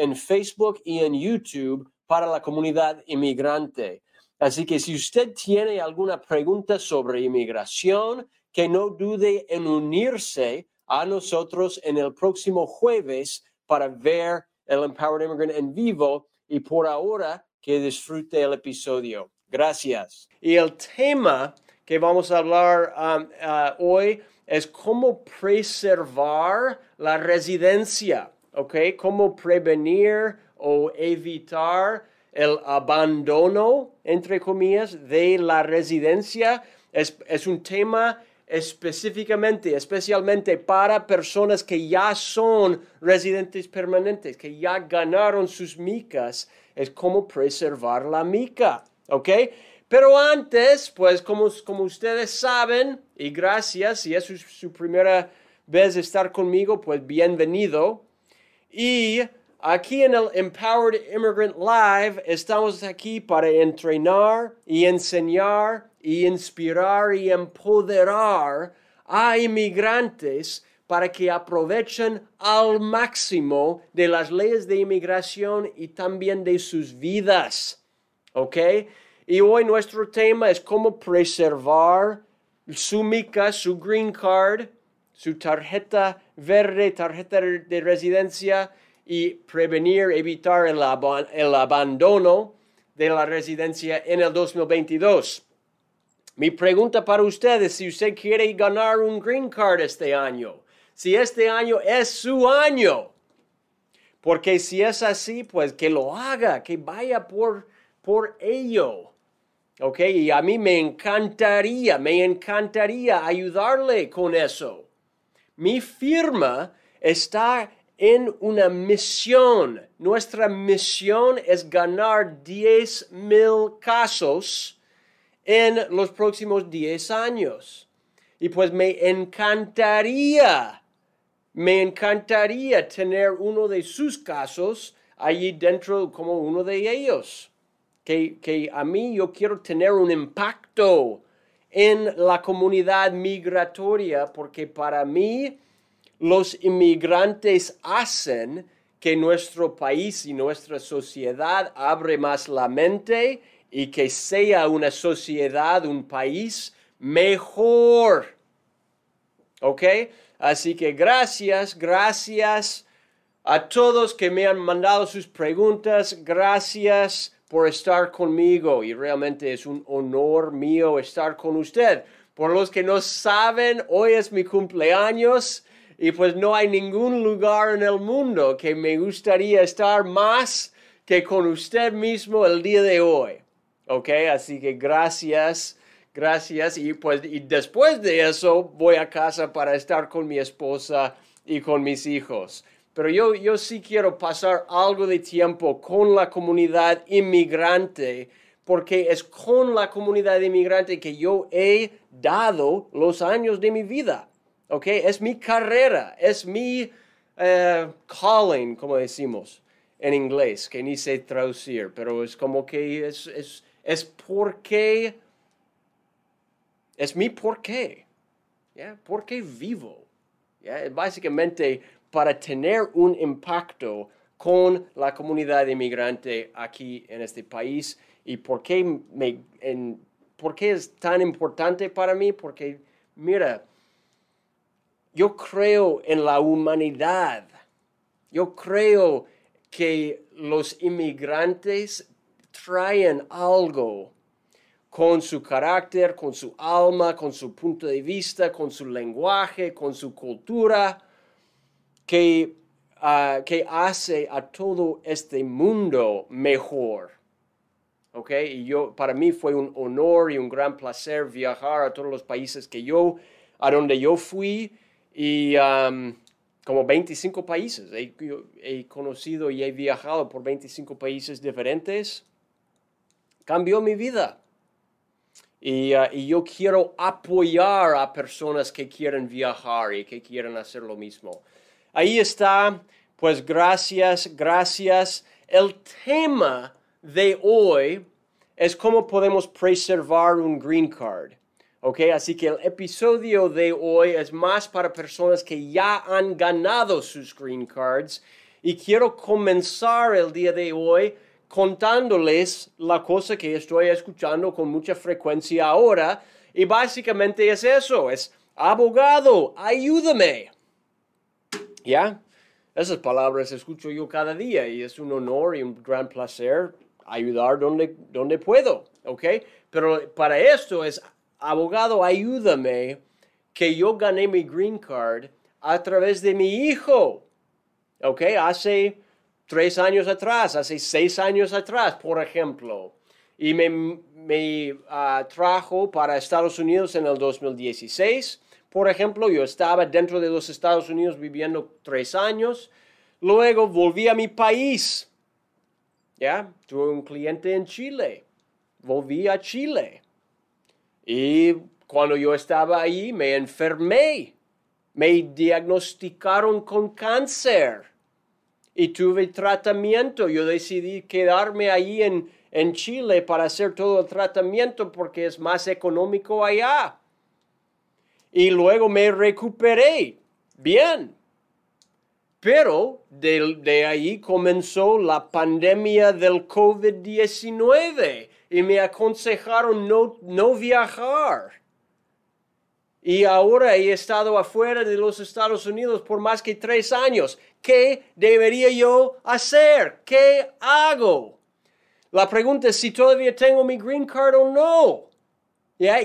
en Facebook y en YouTube para la comunidad inmigrante. Así que si usted tiene alguna pregunta sobre inmigración, que no dude en unirse a nosotros en el próximo jueves para ver el Empowered Immigrant en vivo y por ahora que disfrute el episodio. Gracias. Y el tema que vamos a hablar um, uh, hoy es cómo preservar la residencia, ¿ok? Cómo prevenir o evitar el abandono, entre comillas, de la residencia. Es, es un tema específicamente, especialmente para personas que ya son residentes permanentes, que ya ganaron sus micas, es cómo preservar la mica, ¿ok? Pero antes, pues como, como ustedes saben, y gracias, si es su, primera vez estar conmigo, pues bienvenido. Y aquí en el Empowered Immigrant Live estamos aquí para entrenar y enseñar y inspirar y empoderar a inmigrantes para que aprovechen al máximo de las leyes de inmigración y también de sus vidas. ¿Ok? Y hoy nuestro tema es cómo preservar su mica, su green card, su tarjeta verde, tarjeta de residencia y prevenir, evitar el, el abandono de la residencia en el 2022. Mi pregunta para ustedes, si usted quiere ganar un green card este año, si este año es su año, porque si es así, pues que lo haga, que vaya por, por ello. ¿Ok? Y a mí me encantaría, me encantaría ayudarle con eso. Mi firma está en una misión. Nuestra misión es ganar 10 mil casos en los próximos 10 años. Y pues me encantaría, me encantaría tener uno de sus casos allí dentro como uno de ellos que, a mí yo quiero tener un impacto en la comunidad migratoria porque para mí los inmigrantes hacen que nuestro país y nuestra sociedad abre más la mente y que sea una sociedad, un país mejor. ¿Ok? Así que gracias, gracias a todos que me han mandado sus preguntas, gracias por estar conmigo y realmente es un honor mío estar con usted. Por los que no saben, hoy es mi cumpleaños y pues no hay ningún lugar en el mundo que me gustaría estar más que con usted mismo el día de hoy. ¿Ok? Así que gracias, gracias y pues y después de eso voy a casa para estar con mi esposa y con mis hijos. Pero yo, yo sí quiero pasar algo de tiempo con la comunidad inmigrante, porque es con la comunidad inmigrante que yo he dado los años de mi vida. ¿Ok? Es mi carrera, es mi eh, calling, como decimos en inglés, que ni sé traducir, pero es como que es, es, es porque, es mi porqué. ¿Ya? ¿Por qué vivo? ¿Ya? Básicamente para tener un impacto con la comunidad inmigrante aquí en este país y por qué, me, por qué es tan importante para mí, porque mira, yo creo en la humanidad, yo creo que los inmigrantes traen algo con su carácter, con su alma, con su punto de vista, con su lenguaje, con su cultura, que ah, que hace a todo este mundo mejor. ¿ok? Y yo, para mí fue un honor y un gran placer viajar a todos los países que yo, a donde yo fui y um, como 25 países. He, he, conocido y he viajado por 25 países diferentes. Cambió mi vida. Y, uh, y yo quiero apoyar a personas que quieren viajar y que quieren hacer lo mismo. Ahí está, pues gracias, gracias. El tema de hoy es cómo podemos preservar un green card. ¿Ok? Así que el episodio de hoy es más para personas que ya han ganado sus green cards y quiero comenzar el día de hoy contándoles la cosa que estoy escuchando con mucha frecuencia ahora y básicamente es eso, es abogado, ayúdame. ¿Ya? Esas palabras escucho yo cada día y es un honor y un gran placer ayudar donde, donde puedo, ¿ok? Pero para esto es, abogado, ayúdame que yo gané mi green card a través de mi hijo, ¿ok? Hace tres años atrás, hace seis años atrás, por ejemplo. Y me, me ah, trajo para Estados Unidos en el 2016. Por ejemplo, yo estaba dentro de los Estados Unidos viviendo tres años. Luego volví a mi país ¿ya? Tuve un cliente en Chile, volví a Chile y cuando yo estaba ahí me enfermé, me diagnosticaron con cáncer y tuve tratamiento. Yo decidí quedarme ahí en, en Chile para hacer todo el tratamiento porque es más económico allá. Y luego me recuperé. Bien, pero de, ahí comenzó la pandemia del COVID-19 y me aconsejaron no, no viajar. Y ahora he estado afuera de los Estados Unidos por más que tres años. ¿Qué debería yo hacer? ¿Qué hago? La pregunta es si todavía tengo mi green card o no.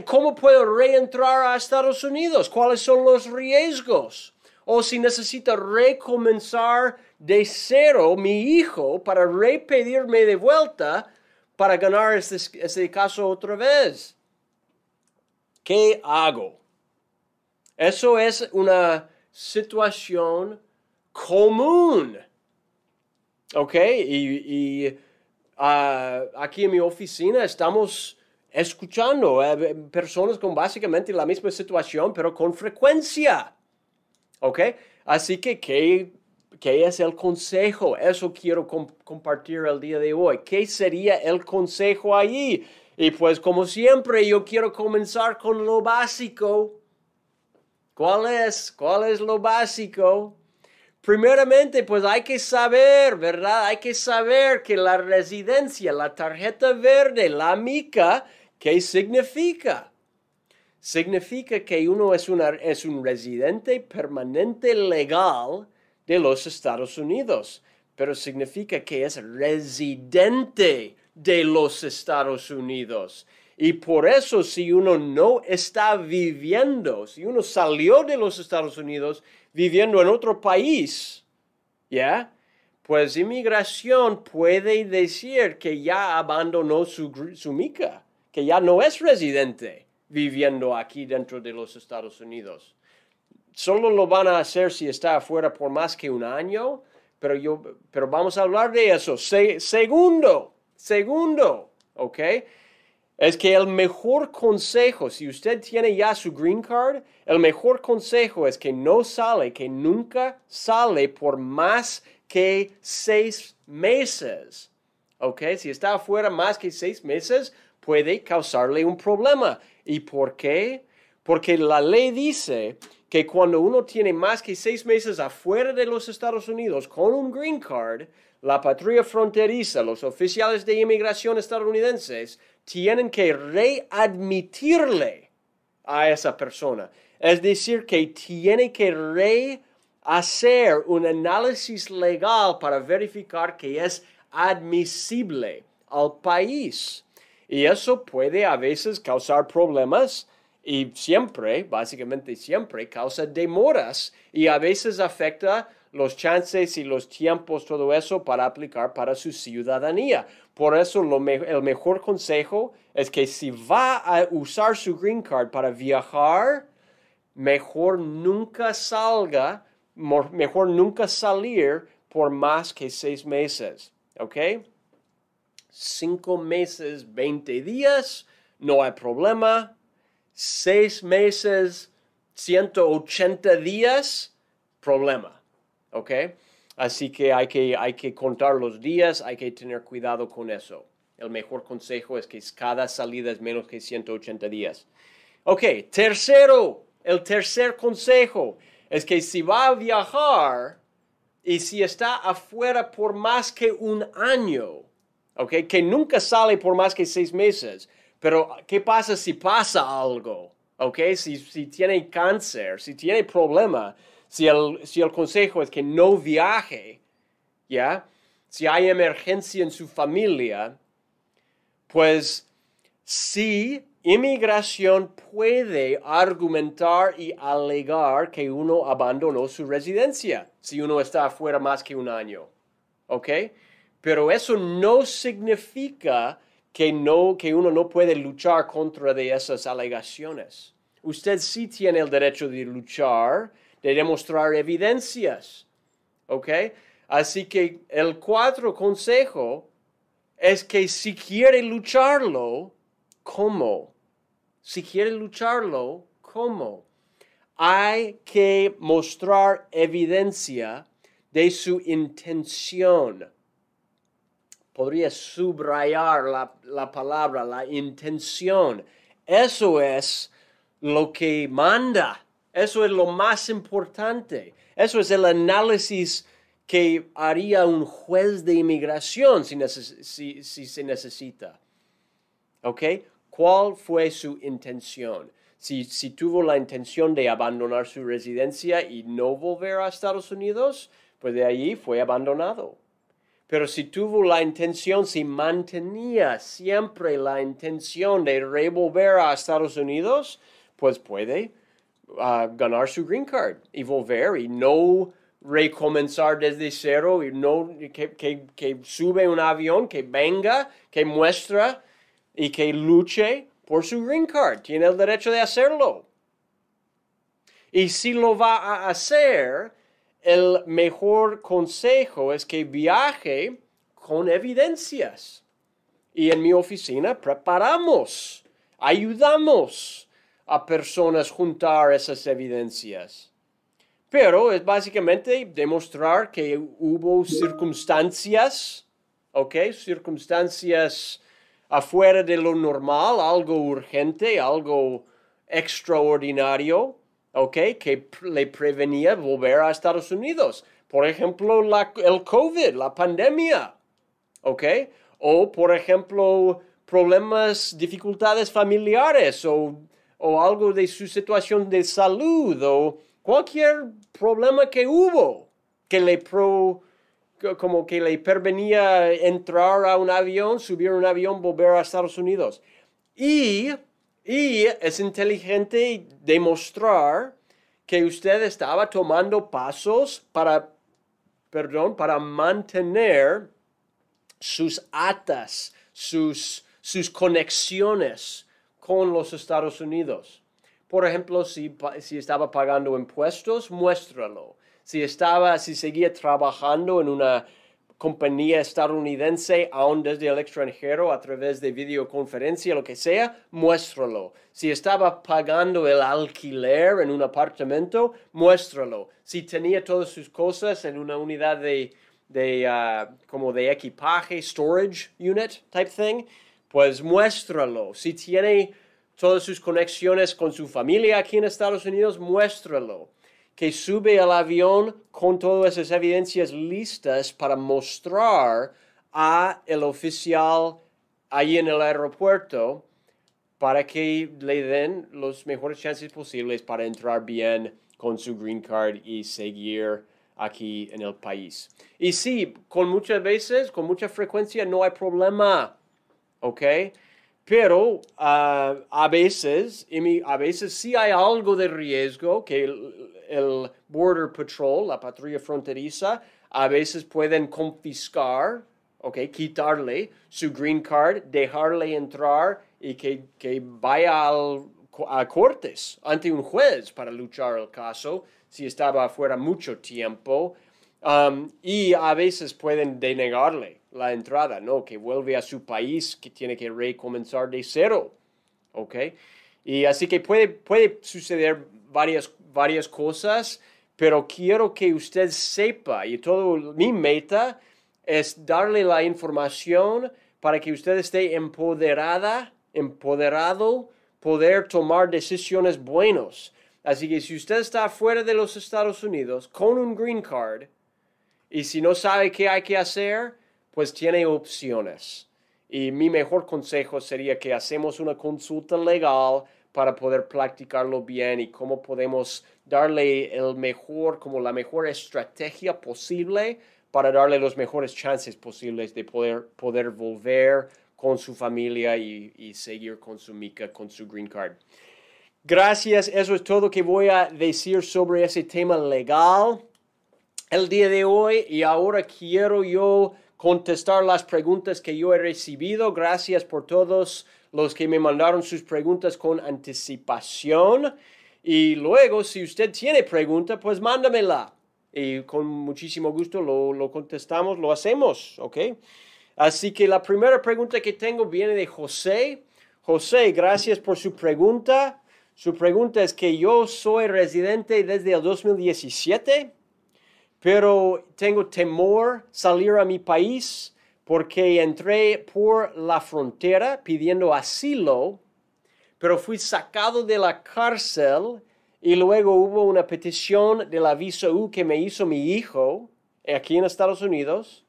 ¿Cómo puedo reentrar a Estados Unidos? ¿Cuáles son los riesgos? o si necesita recomenzar de cero mi hijo para repedirme de vuelta para ganar este, caso otra vez. ¿Qué hago? Eso es una situación común. ¿Ok? Y, ah, aquí en mi oficina estamos escuchando eh, personas con básicamente la misma situación, pero con frecuencia. ¿Ok? Así que, ¿qué, qué es el consejo? Eso quiero compartir el día de hoy. ¿Qué sería el consejo allí? Y pues como siempre, yo quiero comenzar con lo básico. ¿Cuál es? ¿Cuál es lo básico? Primeramente, pues hay que saber, ¿verdad? Hay que saber que la residencia, la tarjeta verde, la mica, ¿qué significa? significa que uno es, una, es un residente permanente legal de los Estados Unidos, pero significa que es residente de los Estados Unidos. Y por eso si uno no está viviendo, si uno salió de los Estados Unidos viviendo en otro país, ¿ya? Pues inmigración puede decir que ya abandonó su, su mica, que ya no es residente viviendo aquí dentro de los Estados Unidos. Solo lo van a hacer si está afuera por más que un año, pero, yo, pero vamos a hablar de eso. segundo, segundo, ¿ok? Es que el mejor consejo, si usted tiene ya su green card, el mejor consejo es que no sale, que nunca sale por más que seis meses. ¿Ok? Si está afuera más que seis meses, puede causarle un problema. ¿Y por qué? Porque la ley dice que cuando uno tiene más que seis meses afuera de los Estados Unidos con un green card, la patrulla fronteriza, los oficiales de inmigración estadounidenses, tienen que readmitirle a esa persona. Es decir, que tiene que rehacer un análisis legal para verificar que es admisible al país. Y eso puede a veces causar problemas y siempre, básicamente siempre, causa demoras y a veces afecta los chances y los tiempos, todo eso para aplicar para su ciudadanía. Por eso el mejor consejo es que si va a usar su green card para viajar, mejor nunca salga, mejor nunca salir por más que seis meses. ¿Ok? Cinco meses, 20 días, no hay problema. Seis meses, 180 días, problema. ¿Ok? Así que hay, que hay que contar los días, hay que tener cuidado con eso. El mejor consejo es que cada salida es menos que 180 días. Ok, tercero, el tercer consejo es que si va a viajar y si está afuera por más que un año, ok, que nunca sale por más que seis meses, pero ¿qué pasa si pasa algo? Ok, si, tiene cáncer, si tiene problema, si el, si el consejo es que no viaje, ¿ya? Si hay emergencia en su familia, pues si inmigración puede argumentar y alegar que uno abandonó su residencia si uno está afuera más que un año. ¿Ok? Pero eso no significa que, no, que uno no puede luchar contra de esas alegaciones. Usted sí tiene el derecho de luchar de demostrar evidencias. ¿Ok? Así que el cuatro consejo es que si quiere lucharlo, ¿cómo? Si quiere lucharlo, ¿cómo? Hay que mostrar evidencia de su intención. Podría subrayar la, la palabra, la intención. Eso es lo que manda eso es lo más importante. Eso es el análisis que haría un juez de inmigración si, se necesita. ¿Ok? ¿Cuál fue su intención? Si, si, tuvo la intención de abandonar su residencia y no volver a Estados Unidos, pues de allí fue abandonado. Pero si tuvo la intención, si mantenía siempre la intención de revolver a Estados Unidos, pues puede ganar su green card y volver y no recomenzar desde cero y no que, que, que, sube un avión, que venga, que muestra y que luche por su green card. Tiene el derecho de hacerlo. Y si lo va a hacer, el mejor consejo es que viaje con evidencias. Y en mi oficina preparamos, ayudamos a personas juntar esas evidencias. Pero es básicamente demostrar que hubo circunstancias, ¿ok? Circunstancias afuera de lo normal, algo urgente, algo extraordinario, ¿ok? Que le prevenía volver a Estados Unidos. Por ejemplo, el COVID, la pandemia, ¿ok? O, por ejemplo, problemas, dificultades familiares o o algo de su situación de salud o cualquier problema que hubo que le pro, como que le pervenía entrar a un avión, subir un avión, volver a Estados Unidos. Y, y es inteligente demostrar que usted estaba tomando pasos para, perdón, para mantener sus atas, sus, sus conexiones con los Estados Unidos. Por ejemplo, si, si estaba pagando impuestos, muéstralo. Si estaba, si seguía trabajando en una compañía estadounidense, aún desde el extranjero, a través de videoconferencia, lo que sea, muéstralo. Si estaba pagando el alquiler en un apartamento, muéstralo. Si tenía todas sus cosas en una unidad de, de uh, como de equipaje, storage unit type thing, pues muéstralo. Si tiene todas sus conexiones con su familia aquí en Estados Unidos, muéstralo. Que sube al avión con todas esas evidencias listas para mostrar a el oficial ahí en el aeropuerto para que le den los mejores chances posibles para entrar bien con su green card y seguir aquí en el país. Y sí, con muchas veces, con mucha frecuencia no hay problema ¿ok? Pero ah, a veces, a veces sí hay algo de riesgo que el, Border Patrol, la patrulla fronteriza, a veces pueden confiscar, okay, quitarle su green card, dejarle entrar y que, que vaya a cortes ante un juez para luchar el caso si estaba afuera mucho tiempo. Um, y a veces pueden denegarle la entrada, ¿no? Que vuelve a su país, que tiene que recomenzar de cero, ¿ok? Y así que puede, puede suceder varias, varias cosas, pero quiero que usted sepa, y todo mi meta es darle la información para que usted esté empoderada, empoderado, poder tomar decisiones buenas. Así que si usted está fuera de los Estados Unidos con un green card, y si no sabe qué hay que hacer, pues tiene opciones. Y mi mejor consejo sería que hacemos una consulta legal para poder practicarlo bien y cómo podemos darle el mejor, como la mejor estrategia posible para darle los mejores chances posibles de poder, poder volver con su familia y, y seguir con su mica, con su green card. Gracias, eso es todo que voy a decir sobre ese tema legal el día de hoy y ahora quiero yo contestar las preguntas que yo he recibido. Gracias por todos los que me mandaron sus preguntas con anticipación. Y luego, si usted tiene pregunta, pues mándamela. Y con muchísimo gusto lo, lo contestamos, lo hacemos, ¿ok? Así que la primera pregunta que tengo viene de José. José, gracias por su pregunta. Su pregunta es que yo soy residente desde el 2017 pero tengo temor salir a mi país porque entré por la frontera pidiendo asilo, pero fui sacado de la cárcel y luego hubo una petición de la visa U que me hizo mi hijo aquí en Estados Unidos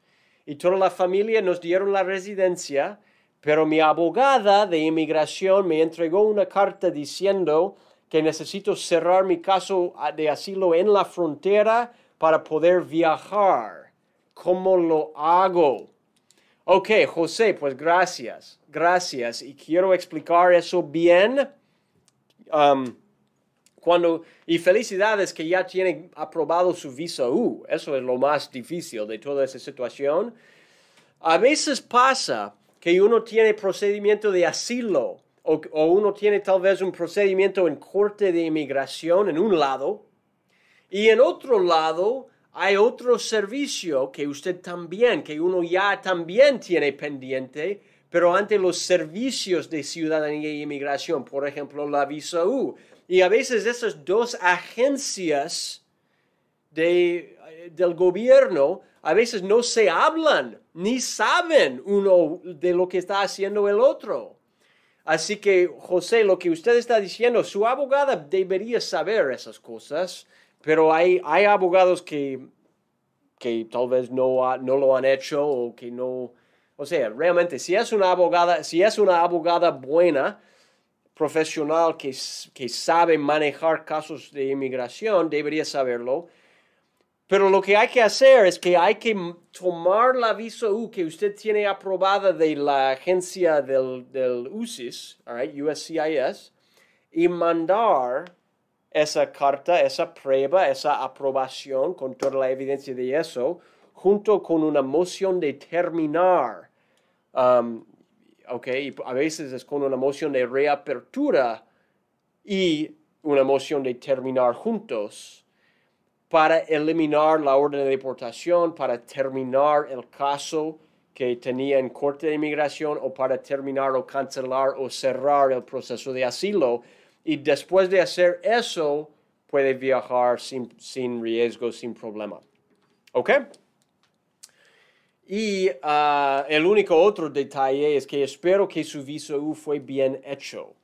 y toda la familia nos dieron la residencia, pero mi abogada de inmigración me entregó una carta diciendo que necesito cerrar mi caso de asilo en la frontera para poder viajar. ¿Cómo lo hago? Ok, José, pues gracias, gracias. Y quiero explicar eso bien. Um, cuando, y felicidades que ya tiene aprobado su visa U. Eso es lo más difícil de toda esa situación. A veces pasa que uno tiene procedimiento de asilo o, o uno tiene tal vez un procedimiento en corte de inmigración en un lado y en otro lado, hay otro servicio que usted también, que uno ya también tiene pendiente, pero ante los servicios de ciudadanía e inmigración, por ejemplo, la visa U. Y a veces esas dos agencias de, del gobierno a veces no se hablan ni saben uno de lo que está haciendo el otro. Así que, José, lo que usted está diciendo, su abogada debería saber esas cosas pero hay, hay abogados que, que tal vez no, no lo han hecho o que no... O sea, realmente, si es una abogada, si es una abogada buena, profesional que, que sabe manejar casos de inmigración, debería saberlo. Pero lo que hay que hacer es que hay que tomar la visa U que usted tiene aprobada de la agencia del, del USIS, USCIS, y mandar esa carta, esa prueba, esa aprobación con toda la evidencia de eso, junto con una moción de terminar. Um, ok, a veces es con una moción de reapertura y una moción de terminar juntos para eliminar la orden de deportación, para terminar el caso que tenía en corte de inmigración o para terminar o cancelar o cerrar el proceso de asilo y después de hacer eso puede viajar sin, sin riesgo, sin problema. ¿Ok? Y ah, el único otro detalle es que espero que su visa U fue bien hecho,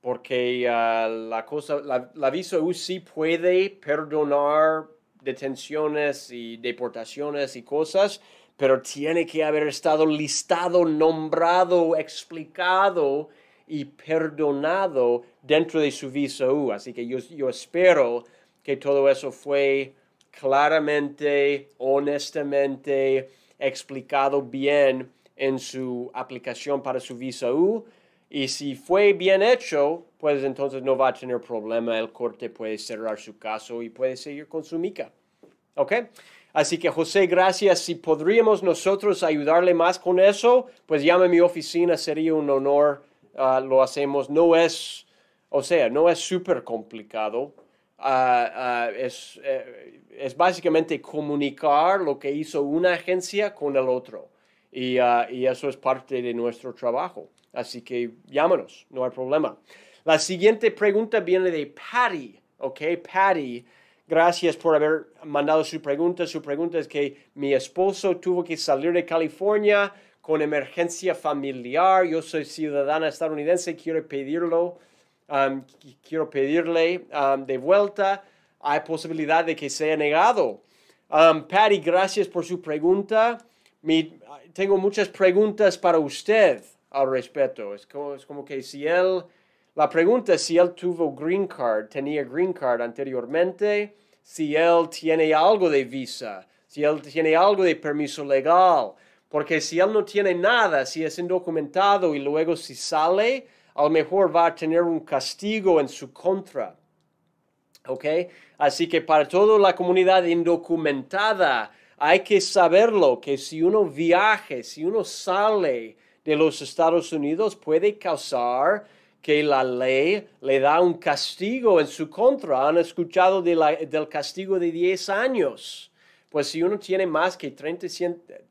porque ah, la, cosa, la, la visa U sí puede perdonar detenciones y deportaciones y cosas, pero tiene que haber estado listado, nombrado, explicado y perdonado dentro de su visa U. Así que yo, espero que todo eso fue claramente, honestamente explicado bien en su aplicación para su visa U. Y si fue bien hecho, pues entonces no va a tener problema. El corte puede cerrar su caso y puede seguir con su mica. ¿Ok? Así que José, gracias. Si podríamos nosotros ayudarle más con eso, pues llame a mi oficina, sería un honor. Ah, lo hacemos. No es, o sea, no es súper complicado. Ah, ah, es, eh, es, básicamente comunicar lo que hizo una agencia con el otro. Y, y eso es parte de nuestro trabajo. Así que llámanos, no hay problema. La siguiente pregunta viene de Patty, ¿ok? Patty, gracias por haber mandado su pregunta. Su pregunta es que mi esposo tuvo que salir de California con emergencia familiar. Yo soy ciudadana estadounidense, quiero pedirlo, um, quiero pedirle um, de vuelta. Hay posibilidad de que sea negado. Um, Patty, gracias por su pregunta. tengo muchas preguntas para usted al respecto. Es como, es como que si él la pregunta es si él tuvo green card, tenía green card anteriormente, si él tiene algo de visa, si él tiene algo de permiso legal, porque si él no tiene nada, si es indocumentado y luego si sale, a lo mejor va a tener un castigo en su contra. ¿Ok? Así que para toda la comunidad indocumentada hay que saberlo, que si uno viaje, si uno sale de los Estados Unidos, puede causar que la ley le da un castigo en su contra. Han escuchado del castigo de 10 años. Pues si uno tiene más que 30,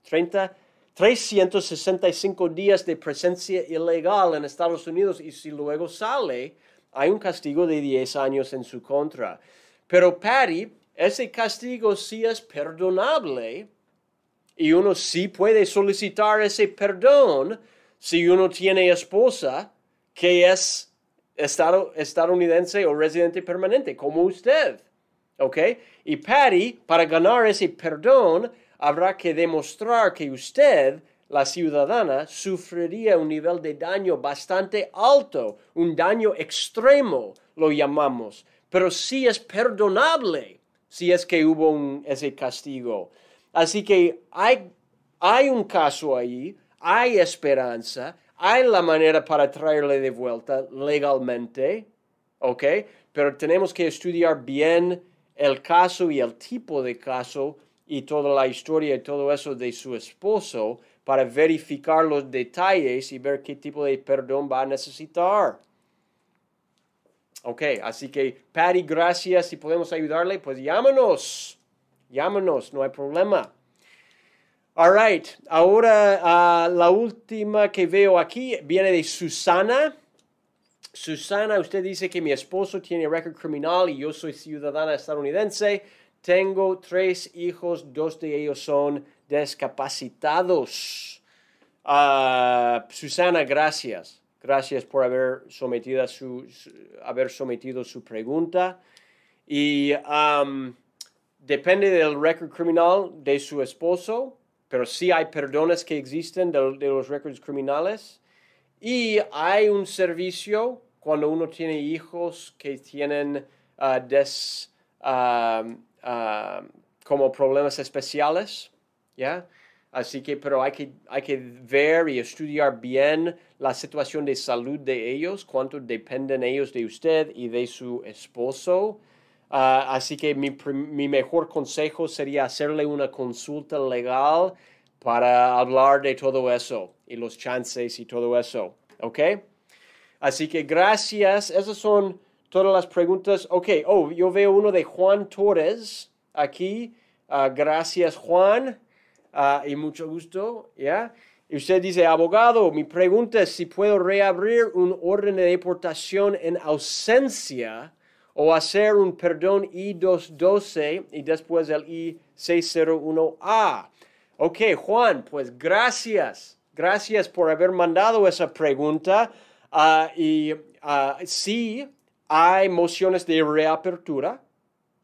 30, 365 días de presencia ilegal en Estados Unidos y si luego sale, hay un castigo de 10 años en su contra. Pero Patty, ese castigo sí es perdonable y uno sí puede solicitar ese perdón si uno tiene esposa que es estadounidense o residente permanente, como usted. ¿Ok? Y Patty, para ganar ese perdón, habrá que demostrar que usted, la ciudadana, sufriría un nivel de daño bastante alto, un daño extremo, lo llamamos, pero sí es perdonable si es que hubo ese castigo. Así que hay, hay un caso ahí, hay esperanza, hay la manera para traerle de vuelta legalmente, ¿ok? Pero tenemos que estudiar bien el caso y el tipo de caso y toda la historia y todo eso de su esposo para verificar los detalles y ver qué tipo de perdón va a necesitar. Ok, así que Patty, gracias. Si podemos ayudarle, pues llámanos. Llámanos, no hay problema. All right, ahora uh, la última que veo aquí viene de Susana. Susana, usted dice que mi esposo tiene récord criminal y yo soy ciudadana estadounidense. Tengo tres hijos, dos de ellos son discapacitados. Uh, Susana, gracias. Gracias por haber sometido su, haber sometido su pregunta. Y depende del récord criminal de su esposo pero sí hay perdones que existen de, los récords criminales y hay un servicio cuando uno tiene hijos que tienen uh, des, um, como problemas especiales, ¿ya? Así que, pero hay que, hay que ver y estudiar bien la situación de salud de ellos, cuánto dependen ellos de usted y de su esposo. Ah, así que mi, mi, mejor consejo sería hacerle una consulta legal para hablar de todo eso y los chances y todo eso. ¿Ok? Así que gracias. Esas son todas las preguntas. Ok, oh, yo veo uno de Juan Torres aquí. Ah, gracias, Juan. Ah, y mucho gusto. ¿Ya? Y usted dice, abogado, mi pregunta es si puedo reabrir un orden de deportación en ausencia o hacer un perdón I-212 y después el I-601A. Ok, Juan, pues gracias. Gracias por haber mandado esa pregunta. Ah, y uh, sí, hay mociones de reapertura,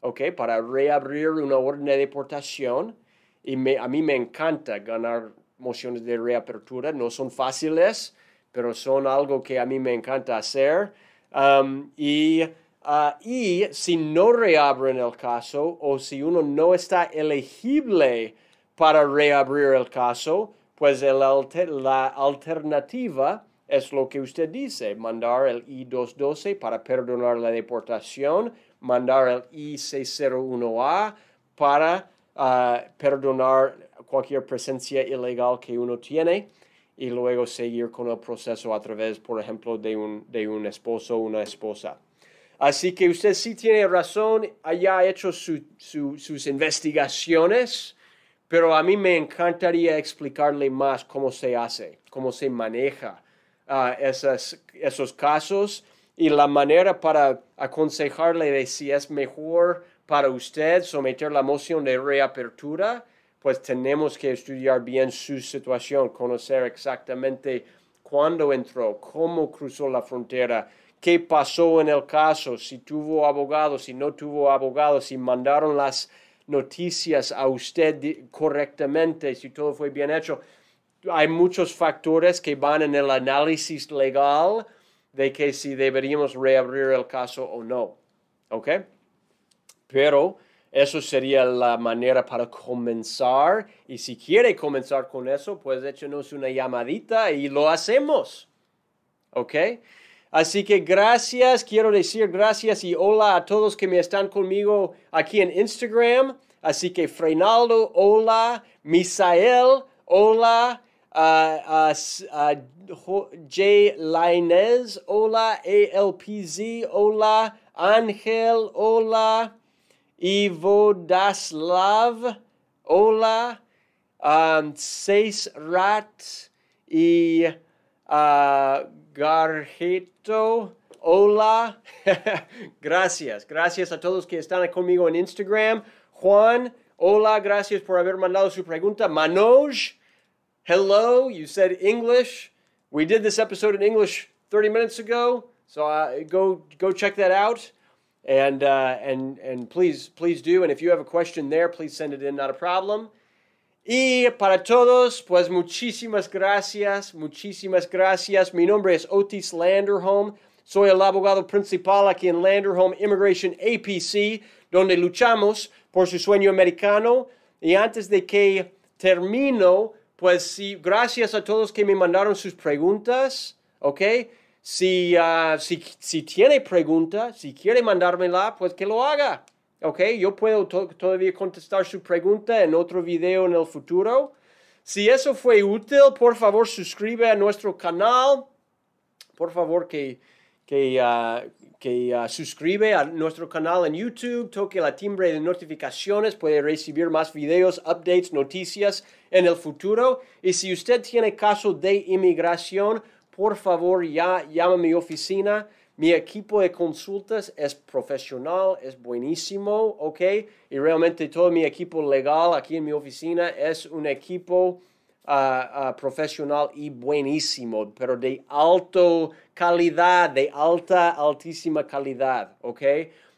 ok, para reabrir una orden de deportación. Y a mí me encanta ganar mociones de reapertura. No son fáciles, pero son algo que a mí me encanta hacer. Um, y Ah, y si no reabren el caso o si uno no está elegible para reabrir el caso, pues la alternativa es lo que usted dice, mandar el I-212 para perdonar la deportación, mandar el I-601A para ah, perdonar cualquier presencia ilegal que uno tiene y luego seguir con el proceso a través, por ejemplo, de un, de un esposo o una esposa. Así que usted sí tiene razón, haya hecho sus investigaciones, pero a mí me encantaría explicarle más cómo se hace, cómo se maneja esos casos y la manera para aconsejarle de si es mejor para usted someter la moción de reapertura, pues tenemos que estudiar bien su situación, conocer exactamente cuándo entró, cómo cruzó la frontera, qué pasó en el caso, si tuvo abogado, si no tuvo abogado, si mandaron las noticias a usted correctamente, si todo fue bien hecho. Hay muchos factores que van en el análisis legal de que si deberíamos reabrir el caso o no. ¿Ok? Pero eso sería la manera para comenzar. Y si quiere comenzar con eso, pues échenos una llamadita y lo hacemos. ¿Ok? Así que gracias, quiero decir gracias y hola a todos que me están conmigo aquí en Instagram. Así que Freinaldo, hola. Misael, hola. Uh, uh, J. Lainez, hola. ALPZ, hola. Ángel, hola. Ivo Daslav, hola. Um, Seis Rat y uh, Garjeto, hola. gracias, gracias a todos que están conmigo en Instagram. Juan, hola, gracias por haber mandado su pregunta. Manoj, hello, you said English. We did this episode in English 30 minutes ago, so uh, go go check that out. And uh, and and please please do. And if you have a question there, please send it in. Not a problem. Y para todos, pues muchísimas gracias, muchísimas gracias. Mi nombre es Otis Landerholm. Soy el abogado principal aquí en Landerholm Immigration APC, donde luchamos por su sueño americano. Y antes de que termino, pues sí, gracias a todos que me mandaron sus preguntas, ¿ok? Si, uh, si, si tiene pregunta, si quiere mandármela, pues que lo haga. ¿Ok? Yo puedo todavía contestar su pregunta en otro video en el futuro. Si eso fue útil, por favor suscribe a nuestro canal. Por favor que, que, uh, que uh, suscribe a nuestro canal en YouTube, toque la timbre de notificaciones, puede recibir más videos, updates, noticias en el futuro. Y si usted tiene caso de inmigración, por favor ya llama a mi oficina mi equipo de consultas es profesional, es buenísimo, ¿ok? Y realmente todo mi equipo legal aquí en mi oficina es un equipo uh, uh, profesional y buenísimo, pero de alto calidad, de alta, altísima calidad, ¿ok?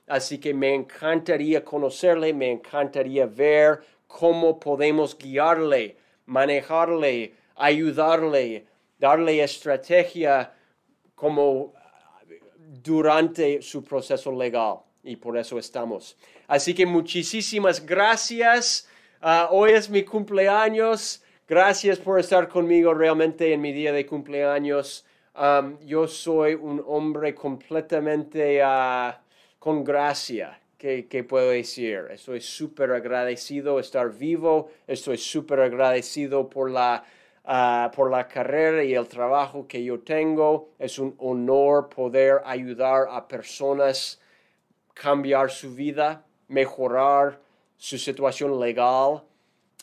Así que me encantaría conocerle, me encantaría ver cómo podemos guiarle, manejarle, ayudarle, darle estrategia como durante su proceso legal y por eso estamos. Así que muchísimas gracias. Ah, hoy es mi cumpleaños. Gracias por estar conmigo realmente en mi día de cumpleaños. yo soy un hombre completamente uh, con gracia. ¿Qué, ¿Qué, puedo decir? Estoy súper agradecido de estar vivo. Estoy súper agradecido por la Ah, por la carrera y el trabajo que yo tengo. Es un honor poder ayudar a personas cambiar su vida, mejorar su situación legal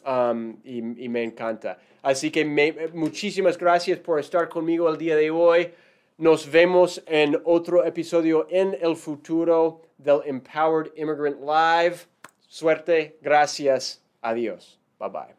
um, y, me encanta. Así que muchísimas gracias por estar conmigo el día de hoy. Nos vemos en otro episodio en el futuro del Empowered Immigrant Live. Suerte, gracias, adiós, bye bye.